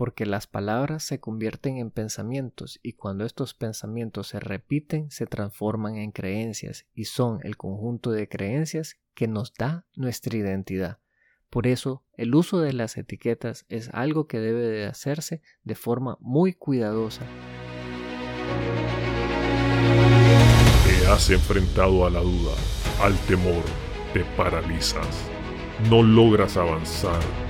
porque las palabras se convierten en pensamientos y cuando estos pensamientos se repiten se transforman en creencias y son el conjunto de creencias que nos da nuestra identidad. Por eso, el uso de las etiquetas es algo que debe de hacerse de forma muy cuidadosa. Te has enfrentado a la duda, al temor, te paralizas, no logras avanzar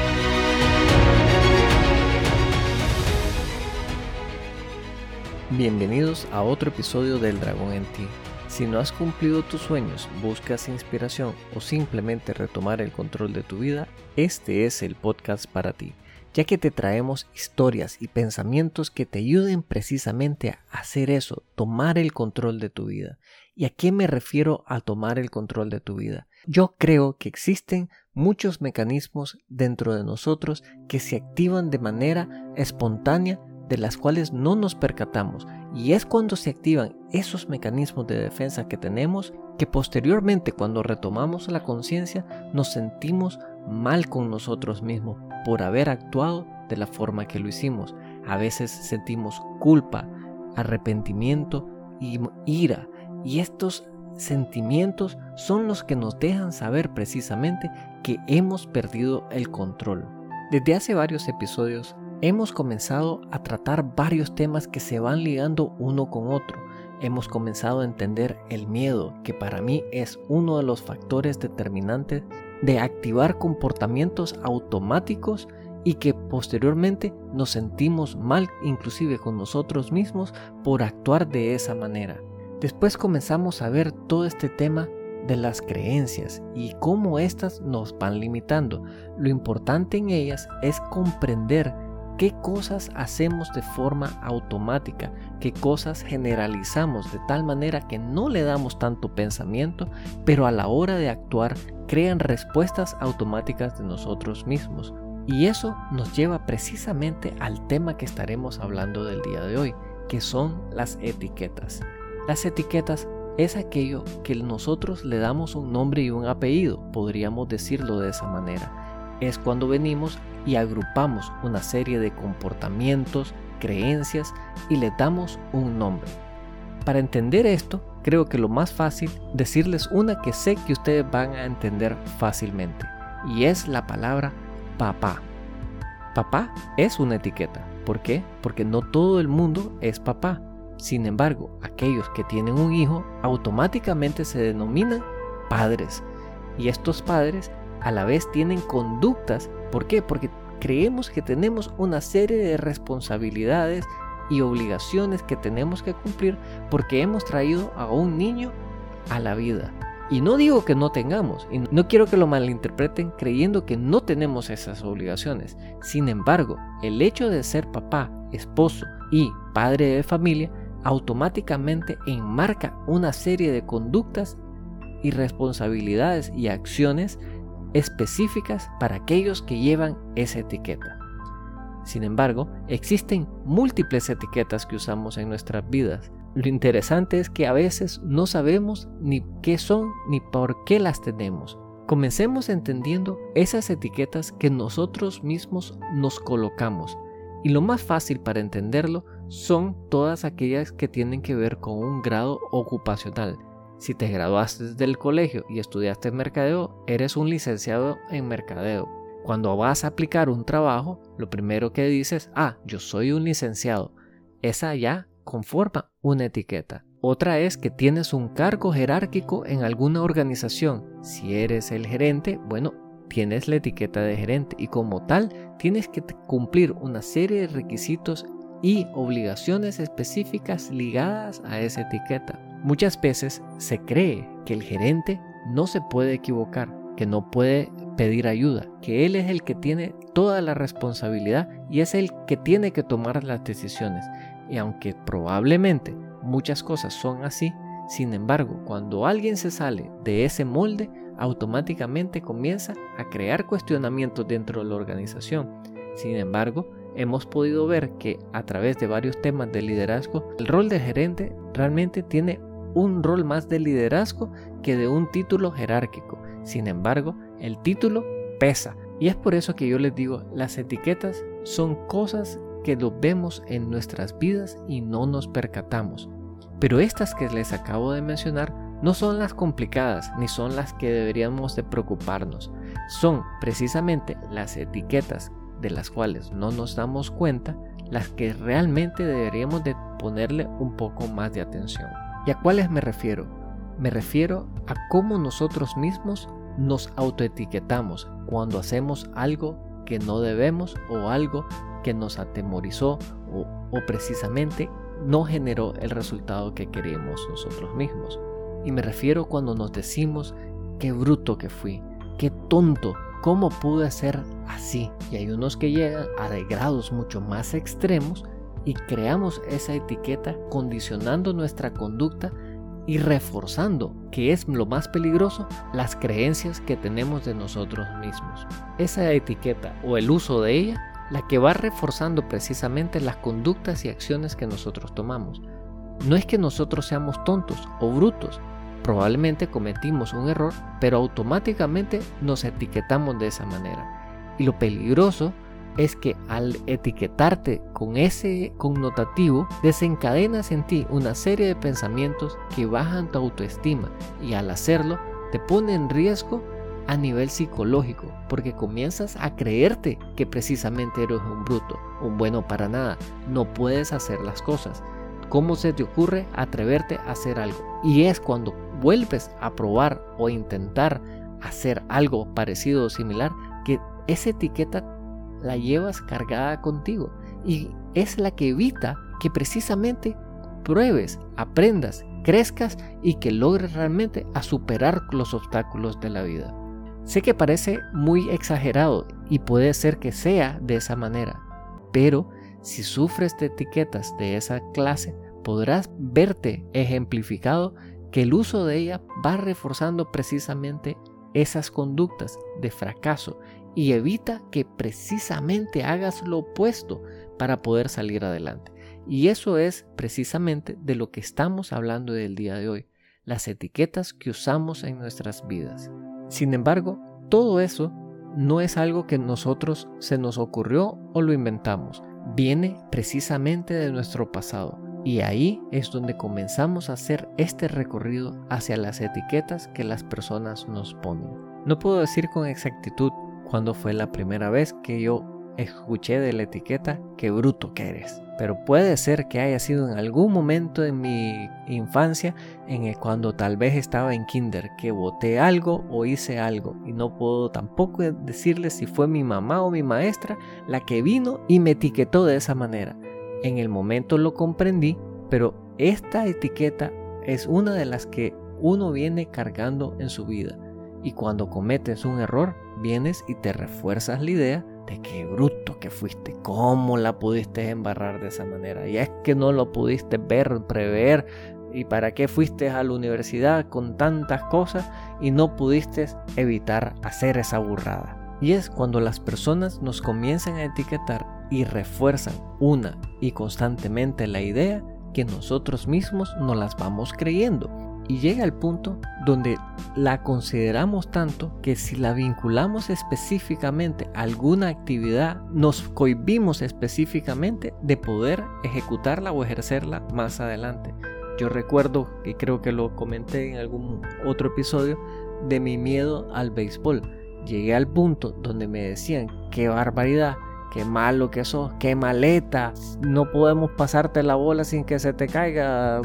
Bienvenidos a otro episodio del Dragón en ti. Si no has cumplido tus sueños, buscas inspiración o simplemente retomar el control de tu vida, este es el podcast para ti, ya que te traemos historias y pensamientos que te ayuden precisamente a hacer eso, tomar el control de tu vida. ¿Y a qué me refiero a tomar el control de tu vida? Yo creo que existen muchos mecanismos dentro de nosotros que se activan de manera espontánea de las cuales no nos percatamos y es cuando se activan esos mecanismos de defensa que tenemos que posteriormente cuando retomamos la conciencia nos sentimos mal con nosotros mismos por haber actuado de la forma que lo hicimos. A veces sentimos culpa, arrepentimiento y ira y estos sentimientos son los que nos dejan saber precisamente que hemos perdido el control. Desde hace varios episodios hemos comenzado a tratar varios temas que se van ligando uno con otro. Hemos comenzado a entender el miedo, que para mí es uno de los factores determinantes de activar comportamientos automáticos y que posteriormente nos sentimos mal inclusive con nosotros mismos por actuar de esa manera. Después comenzamos a ver todo este tema de las creencias y cómo éstas nos van limitando. Lo importante en ellas es comprender qué cosas hacemos de forma automática, qué cosas generalizamos de tal manera que no le damos tanto pensamiento, pero a la hora de actuar crean respuestas automáticas de nosotros mismos. Y eso nos lleva precisamente al tema que estaremos hablando del día de hoy, que son las etiquetas. Las etiquetas es aquello que nosotros le damos un nombre y un apellido, podríamos decirlo de esa manera es cuando venimos y agrupamos una serie de comportamientos, creencias y le damos un nombre. Para entender esto, creo que lo más fácil decirles una que sé que ustedes van a entender fácilmente y es la palabra papá. Papá es una etiqueta. ¿Por qué? Porque no todo el mundo es papá. Sin embargo, aquellos que tienen un hijo automáticamente se denominan padres. Y estos padres a la vez tienen conductas. ¿Por qué? Porque creemos que tenemos una serie de responsabilidades y obligaciones que tenemos que cumplir porque hemos traído a un niño a la vida. Y no digo que no tengamos, y no quiero que lo malinterpreten creyendo que no tenemos esas obligaciones. Sin embargo, el hecho de ser papá, esposo y padre de familia automáticamente enmarca una serie de conductas y responsabilidades y acciones específicas para aquellos que llevan esa etiqueta. Sin embargo, existen múltiples etiquetas que usamos en nuestras vidas. Lo interesante es que a veces no sabemos ni qué son ni por qué las tenemos. Comencemos entendiendo esas etiquetas que nosotros mismos nos colocamos. Y lo más fácil para entenderlo son todas aquellas que tienen que ver con un grado ocupacional, si te graduaste del colegio y estudiaste mercadeo, eres un licenciado en mercadeo. Cuando vas a aplicar un trabajo, lo primero que dices, ah, yo soy un licenciado. Esa ya conforma una etiqueta. Otra es que tienes un cargo jerárquico en alguna organización. Si eres el gerente, bueno, tienes la etiqueta de gerente y como tal tienes que cumplir una serie de requisitos y obligaciones específicas ligadas a esa etiqueta. Muchas veces se cree que el gerente no se puede equivocar, que no puede pedir ayuda, que él es el que tiene toda la responsabilidad y es el que tiene que tomar las decisiones. Y aunque probablemente muchas cosas son así, sin embargo, cuando alguien se sale de ese molde, automáticamente comienza a crear cuestionamientos dentro de la organización. Sin embargo, hemos podido ver que a través de varios temas de liderazgo, el rol de gerente realmente tiene un rol más de liderazgo que de un título jerárquico. Sin embargo, el título pesa. Y es por eso que yo les digo, las etiquetas son cosas que lo vemos en nuestras vidas y no nos percatamos. Pero estas que les acabo de mencionar no son las complicadas ni son las que deberíamos de preocuparnos. Son precisamente las etiquetas de las cuales no nos damos cuenta las que realmente deberíamos de ponerle un poco más de atención. ¿Y a cuáles me refiero? Me refiero a cómo nosotros mismos nos autoetiquetamos cuando hacemos algo que no debemos o algo que nos atemorizó o, o precisamente no generó el resultado que queríamos nosotros mismos. Y me refiero cuando nos decimos qué bruto que fui, qué tonto, cómo pude ser así. Y hay unos que llegan a grados mucho más extremos y creamos esa etiqueta condicionando nuestra conducta y reforzando, que es lo más peligroso, las creencias que tenemos de nosotros mismos. Esa etiqueta o el uso de ella la que va reforzando precisamente las conductas y acciones que nosotros tomamos. No es que nosotros seamos tontos o brutos, probablemente cometimos un error, pero automáticamente nos etiquetamos de esa manera. Y lo peligroso es que al etiquetarte con ese connotativo, desencadenas en ti una serie de pensamientos que bajan tu autoestima y al hacerlo te pone en riesgo a nivel psicológico, porque comienzas a creerte que precisamente eres un bruto, un bueno para nada, no puedes hacer las cosas. ¿Cómo se te ocurre atreverte a hacer algo? Y es cuando vuelves a probar o intentar hacer algo parecido o similar que esa etiqueta la llevas cargada contigo y es la que evita que precisamente pruebes, aprendas, crezcas y que logres realmente a superar los obstáculos de la vida. Sé que parece muy exagerado y puede ser que sea de esa manera, pero si sufres de etiquetas de esa clase, podrás verte ejemplificado que el uso de ella va reforzando precisamente esas conductas de fracaso y evita que precisamente hagas lo opuesto para poder salir adelante. Y eso es precisamente de lo que estamos hablando del día de hoy, las etiquetas que usamos en nuestras vidas. Sin embargo, todo eso no es algo que nosotros se nos ocurrió o lo inventamos, viene precisamente de nuestro pasado. Y ahí es donde comenzamos a hacer este recorrido hacia las etiquetas que las personas nos ponen. No puedo decir con exactitud cuándo fue la primera vez que yo escuché de la etiqueta qué bruto que eres. Pero puede ser que haya sido en algún momento en mi infancia en el cuando tal vez estaba en kinder que voté algo o hice algo y no puedo tampoco decirle si fue mi mamá o mi maestra la que vino y me etiquetó de esa manera. En el momento lo comprendí, pero esta etiqueta es una de las que uno viene cargando en su vida y cuando cometes un error vienes y te refuerzas la idea de que bruto que fuiste, cómo la pudiste embarrar de esa manera. Y es que no lo pudiste ver, prever, y para qué fuiste a la universidad con tantas cosas y no pudiste evitar hacer esa burrada. Y es cuando las personas nos comienzan a etiquetar y refuerzan una y constantemente la idea que nosotros mismos no las vamos creyendo y llega al punto donde la consideramos tanto que si la vinculamos específicamente a alguna actividad, nos cohibimos específicamente de poder ejecutarla o ejercerla más adelante. Yo recuerdo, que creo que lo comenté en algún otro episodio, de mi miedo al béisbol. Llegué al punto donde me decían, qué barbaridad, qué malo que sos, qué maleta, no podemos pasarte la bola sin que se te caiga,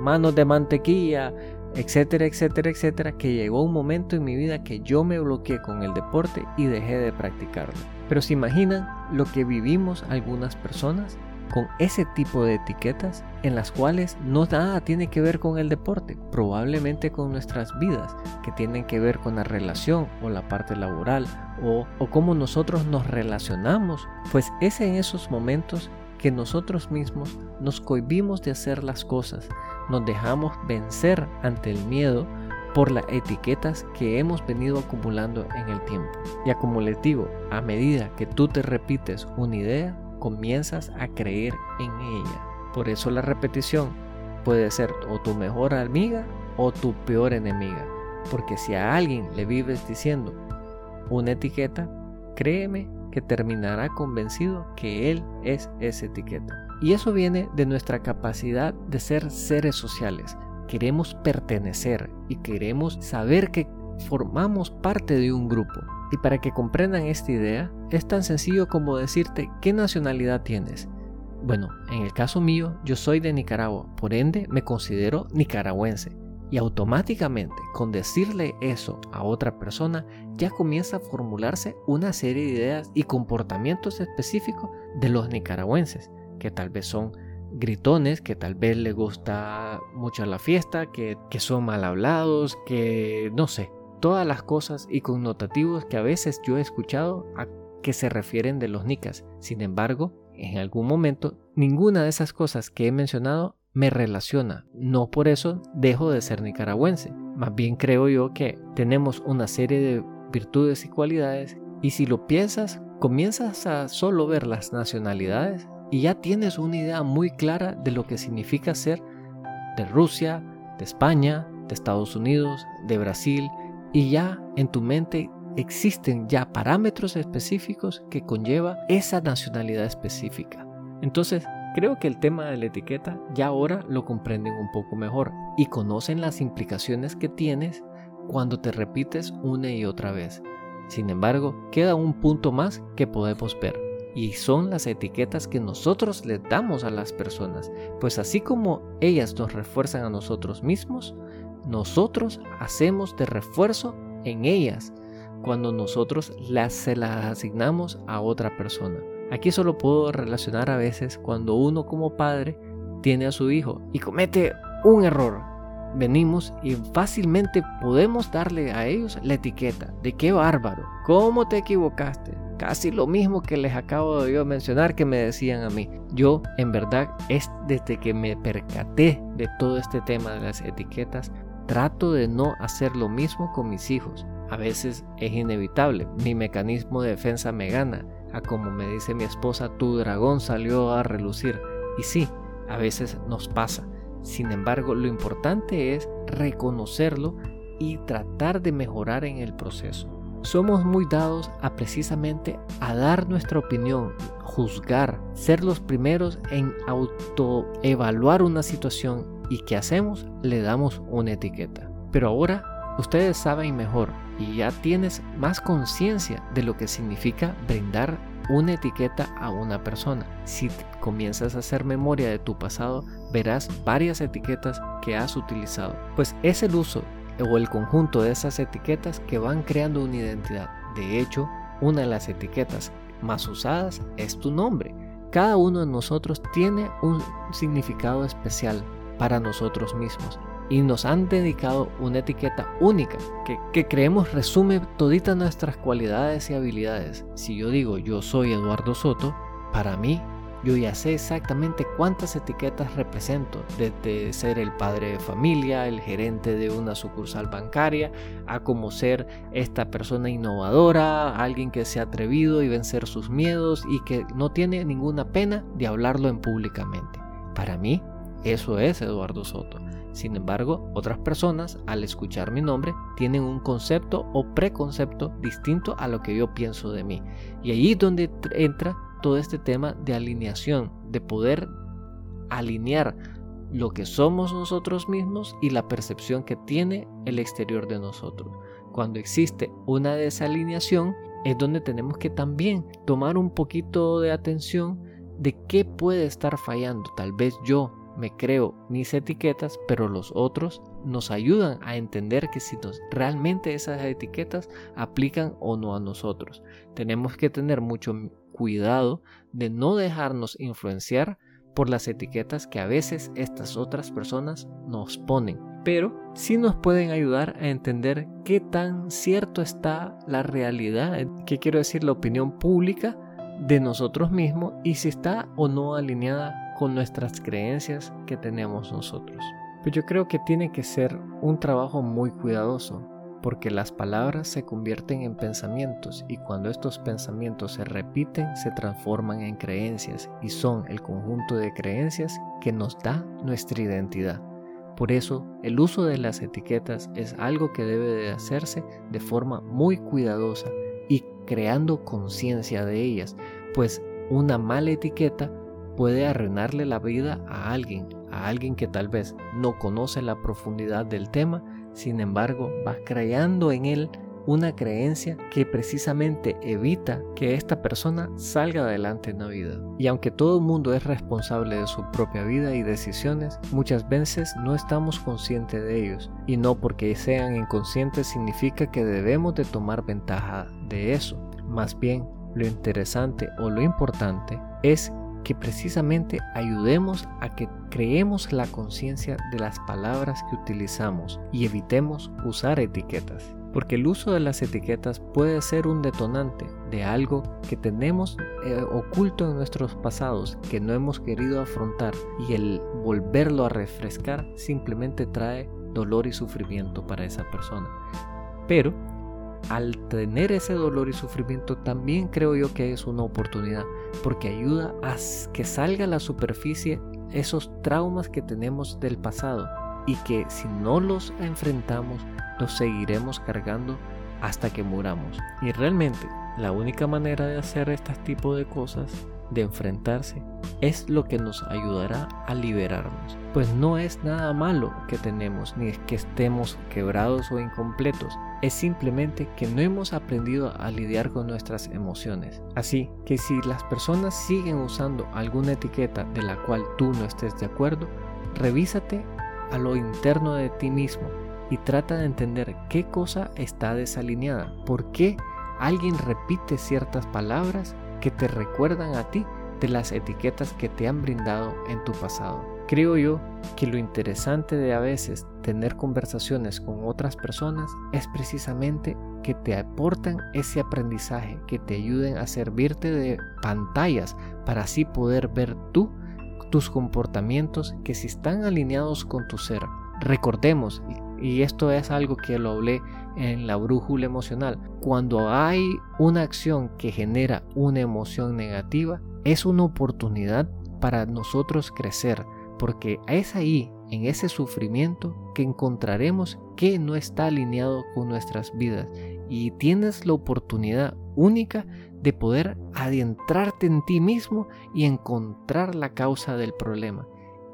manos de mantequilla, etcétera, etcétera, etcétera, que llegó un momento en mi vida que yo me bloqueé con el deporte y dejé de practicarlo. Pero se imaginan lo que vivimos algunas personas con ese tipo de etiquetas en las cuales no nada tiene que ver con el deporte, probablemente con nuestras vidas, que tienen que ver con la relación o la parte laboral o, cómo nosotros nos relacionamos, pues es en esos momentos que nosotros mismos nos cohibimos de hacer las cosas, nos dejamos vencer ante el miedo por las etiquetas que hemos venido acumulando en el tiempo. Y digo, a medida que tú te repites una idea, comienzas a creer en ella. Por eso la repetición puede ser o tu mejor amiga o tu peor enemiga. Porque si a alguien le vives diciendo una etiqueta, créeme que terminará convencido que él es esa etiqueta. Y eso viene de nuestra capacidad de ser seres sociales. Queremos pertenecer y queremos saber que formamos parte de un grupo. Y para que comprendan esta idea, es tan sencillo como decirte qué nacionalidad tienes. Bueno, en el caso mío, yo soy de Nicaragua, por ende me considero nicaragüense. Y automáticamente, con decirle eso a otra persona, ya comienza a formularse una serie de ideas y comportamientos específicos de los nicaragüenses, que tal vez son gritones, que tal vez les gusta mucho la fiesta, que, que son mal hablados, que no sé, todas las cosas y connotativos que a veces yo he escuchado a que se refieren de los nicas. Sin embargo, en algún momento, ninguna de esas cosas que he mencionado me relaciona. No por eso dejo de ser nicaragüense. Más bien creo yo que tenemos una serie de virtudes y cualidades y si lo piensas, comienzas a solo ver las nacionalidades y ya tienes una idea muy clara de lo que significa ser de Rusia, de España, de Estados Unidos, de Brasil y ya en tu mente existen ya parámetros específicos que conlleva esa nacionalidad específica. Entonces, creo que el tema de la etiqueta ya ahora lo comprenden un poco mejor y conocen las implicaciones que tienes cuando te repites una y otra vez. Sin embargo, queda un punto más que podemos ver y son las etiquetas que nosotros le damos a las personas, pues así como ellas nos refuerzan a nosotros mismos, nosotros hacemos de refuerzo en ellas cuando nosotros las, se las asignamos a otra persona. Aquí solo puedo relacionar a veces cuando uno como padre tiene a su hijo y comete un error. Venimos y fácilmente podemos darle a ellos la etiqueta de qué bárbaro, cómo te equivocaste, casi lo mismo que les acabo de mencionar que me decían a mí. Yo, en verdad, es desde que me percaté de todo este tema de las etiquetas, trato de no hacer lo mismo con mis hijos. A veces es inevitable, mi mecanismo de defensa me gana. A como me dice mi esposa, tu dragón salió a relucir. Y sí, a veces nos pasa. Sin embargo, lo importante es reconocerlo y tratar de mejorar en el proceso. Somos muy dados a precisamente a dar nuestra opinión, juzgar, ser los primeros en autoevaluar una situación y que hacemos le damos una etiqueta. Pero ahora ustedes saben mejor y ya tienes más conciencia de lo que significa brindar una etiqueta a una persona. Si comienzas a hacer memoria de tu pasado, verás varias etiquetas que has utilizado, pues es el uso o el conjunto de esas etiquetas que van creando una identidad. De hecho, una de las etiquetas más usadas es tu nombre. Cada uno de nosotros tiene un significado especial para nosotros mismos y nos han dedicado una etiqueta única que, creemos resume toditas nuestras cualidades y habilidades. Si yo digo yo soy Eduardo Soto, para mí yo ya sé exactamente cuántas etiquetas represento, desde ser el padre de familia, el gerente de una sucursal bancaria, a como ser esta persona innovadora, alguien que se ha atrevido y vencer sus miedos y que no tiene ninguna pena de hablarlo en públicamente. Para mí, eso es Eduardo Soto. Sin embargo, otras personas, al escuchar mi nombre, tienen un concepto o preconcepto distinto a lo que yo pienso de mí. Y ahí es donde entra todo este tema de alineación, de poder alinear lo que somos nosotros mismos y la percepción que tiene el exterior de nosotros. Cuando existe una desalineación es donde tenemos que también tomar un poquito de atención de qué puede estar fallando. Tal vez yo me creo mis etiquetas, pero los otros nos ayudan a entender que si realmente esas etiquetas aplican o no a nosotros. Tenemos que tener mucho cuidado de no dejarnos influenciar por las etiquetas que a veces estas otras personas nos ponen, pero sí nos pueden ayudar a entender qué tan cierto está la realidad, qué quiero decir la opinión pública de nosotros mismos y si está o no alineada con nuestras creencias que tenemos nosotros. Pero yo creo que tiene que ser un trabajo muy cuidadoso, porque las palabras se convierten en pensamientos y cuando estos pensamientos se repiten se transforman en creencias y son el conjunto de creencias que nos da nuestra identidad. Por eso, el uso de las etiquetas es algo que debe de hacerse de forma muy cuidadosa y creando conciencia de ellas, pues una mala etiqueta puede arruinarle la vida a alguien, a alguien que tal vez no conoce la profundidad del tema, sin embargo va creando en él una creencia que precisamente evita que esta persona salga adelante en la vida. Y aunque todo el mundo es responsable de su propia vida y decisiones, muchas veces no estamos conscientes de ellos. Y no porque sean inconscientes significa que debemos de tomar ventaja de eso. Más bien, lo interesante o lo importante es que precisamente ayudemos a que creemos la conciencia de las palabras que utilizamos y evitemos usar etiquetas porque el uso de las etiquetas puede ser un detonante de algo que tenemos eh, oculto en nuestros pasados que no hemos querido afrontar y el volverlo a refrescar simplemente trae dolor y sufrimiento para esa persona. Pero al tener ese dolor y sufrimiento también creo yo que es una oportunidad porque ayuda a que salga a la superficie esos traumas que tenemos del pasado y que si no los enfrentamos los seguiremos cargando hasta que muramos. Y realmente la única manera de hacer este tipo de cosas, de enfrentarse, es lo que nos ayudará a liberarnos. Pues no es nada malo que tenemos, ni es que estemos quebrados o incompletos. Es simplemente que no hemos aprendido a lidiar con nuestras emociones. Así que si las personas siguen usando alguna etiqueta de la cual tú no estés de acuerdo, revísate a lo interno de ti mismo y trata de entender qué cosa está desalineada, por qué alguien repite ciertas palabras que te recuerdan a ti de las etiquetas que te han brindado en tu pasado. Creo yo que lo interesante de a veces tener conversaciones con otras personas es precisamente que te aportan ese aprendizaje, que te ayuden a servirte de pantallas para así poder ver tú tus comportamientos que si están alineados con tu ser. Recordemos, y esto es algo que lo hablé en la brújula emocional, cuando hay una acción que genera una emoción negativa, es una oportunidad para nosotros crecer, porque es ahí, en ese sufrimiento, que encontraremos que no está alineado con nuestras vidas y tienes la oportunidad única de poder adentrarte en ti mismo y encontrar la causa del problema.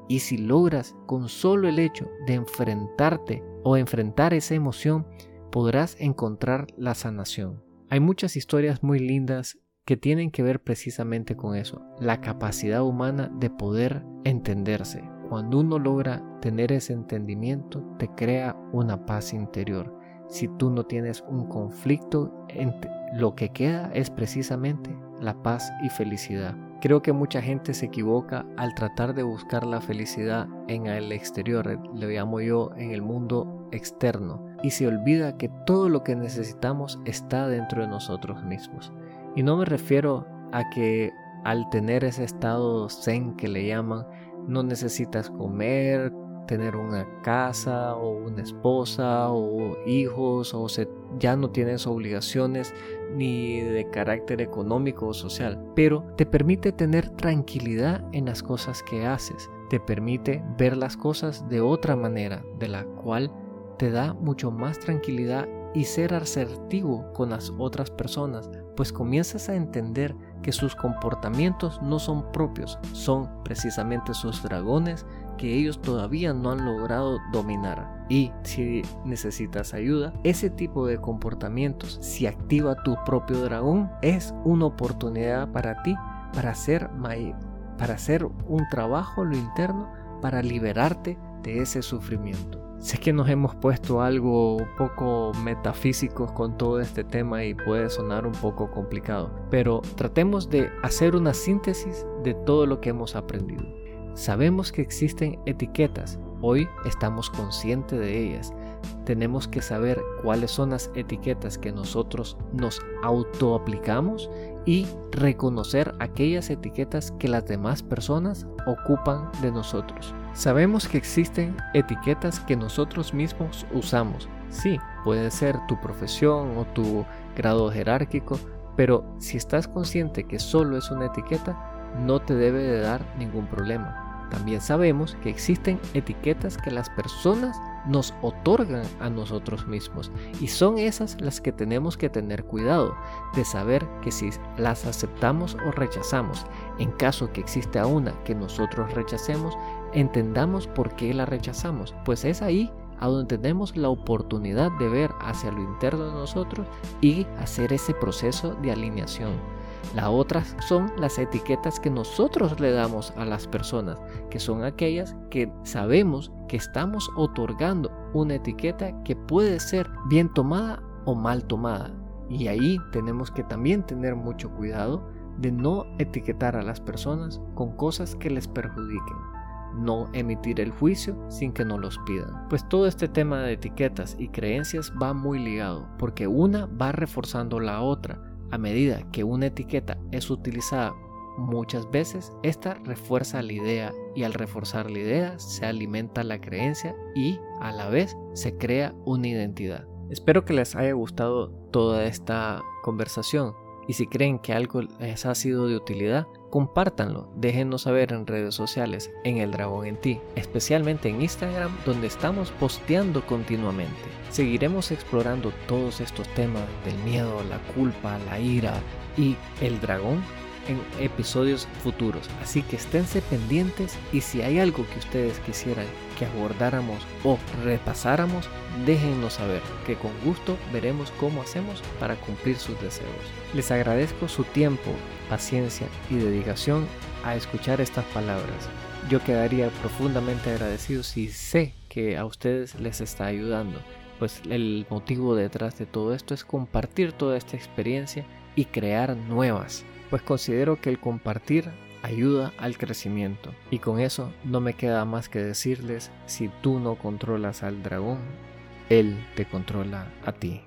Y si logras con solo el hecho de enfrentarte o enfrentar esa emoción, podrás encontrar la sanación. Hay muchas historias muy lindas que tienen que ver precisamente con eso, la capacidad humana de poder entenderse. Cuando uno logra tener ese entendimiento, te crea una paz interior. Si tú no tienes un conflicto, lo que queda es precisamente la paz y felicidad. Creo que mucha gente se equivoca al tratar de buscar la felicidad en el exterior, lo llamo yo en el mundo externo, y se olvida que todo lo que necesitamos está dentro de nosotros mismos. Y no me refiero a que al tener ese estado zen que le llaman, no necesitas comer, tener una casa o una esposa o hijos o ya no tienes obligaciones ni de carácter económico o social, pero te permite tener tranquilidad en las cosas que haces, te permite ver las cosas de otra manera, de la cual te da mucho más tranquilidad y ser asertivo con las otras personas, pues comienzas a entender que sus comportamientos no son propios, son precisamente sus dragones que ellos todavía no han logrado dominar. Y si necesitas ayuda, ese tipo de comportamientos, si activa tu propio dragón, es una oportunidad para ti para hacer, para hacer un trabajo en lo interno para liberarte de ese sufrimiento. Sé que nos hemos puesto algo un poco metafísicos con todo este tema y puede sonar un poco complicado, pero tratemos de hacer una síntesis de todo lo que hemos aprendido. Sabemos que existen etiquetas, hoy estamos conscientes de ellas. tenemos que saber cuáles son las etiquetas que nosotros nos autoaplicamos y reconocer aquellas etiquetas que las demás personas ocupan de nosotros. Sabemos que existen etiquetas que nosotros mismos usamos. Sí, puede ser tu profesión o tu grado jerárquico, pero si estás consciente que solo es una etiqueta, no te debe de dar ningún problema. También sabemos que existen etiquetas que las personas nos otorgan a nosotros mismos y son esas las que tenemos que tener cuidado de saber que si las aceptamos o rechazamos, en caso que exista una que nosotros rechacemos, entendamos por qué la rechazamos, pues es ahí a donde tenemos la oportunidad de ver hacia lo interno de nosotros y hacer ese proceso de alineación. La otra son las etiquetas que nosotros le damos a las personas, que son aquellas que sabemos que estamos otorgando una etiqueta que puede ser bien tomada o mal tomada. Y ahí tenemos que también tener mucho cuidado de no etiquetar a las personas con cosas que les perjudiquen. No emitir el juicio sin que nos los pidan. Pues todo este tema de etiquetas y creencias va muy ligado, porque una va reforzando la otra a medida que una etiqueta es utilizada muchas veces, esta refuerza la idea y al reforzar la idea se alimenta la creencia y a la vez se crea una identidad. Espero que les haya gustado toda esta conversación y si creen que algo les ha sido de utilidad, compártanlo, déjenos saber en redes sociales, en El Dragón en Ti, especialmente en Instagram donde estamos posteando continuamente. Seguiremos explorando todos estos temas del miedo, la culpa, la ira y el dragón en episodios futuros. Así que esténse pendientes y si hay algo que ustedes quisieran que abordáramos o repasáramos, déjennos saber, que con gusto veremos cómo hacemos para cumplir sus deseos. Les agradezco su tiempo, paciencia y dedicación a escuchar estas palabras. Yo quedaría profundamente agradecido si sé que a ustedes les está ayudando, pues el motivo detrás de todo esto es compartir toda esta experiencia y crear nuevas pues considero que el compartir ayuda al crecimiento. Y con eso no me queda más que decirles, si tú no controlas al dragón, él te controla a ti.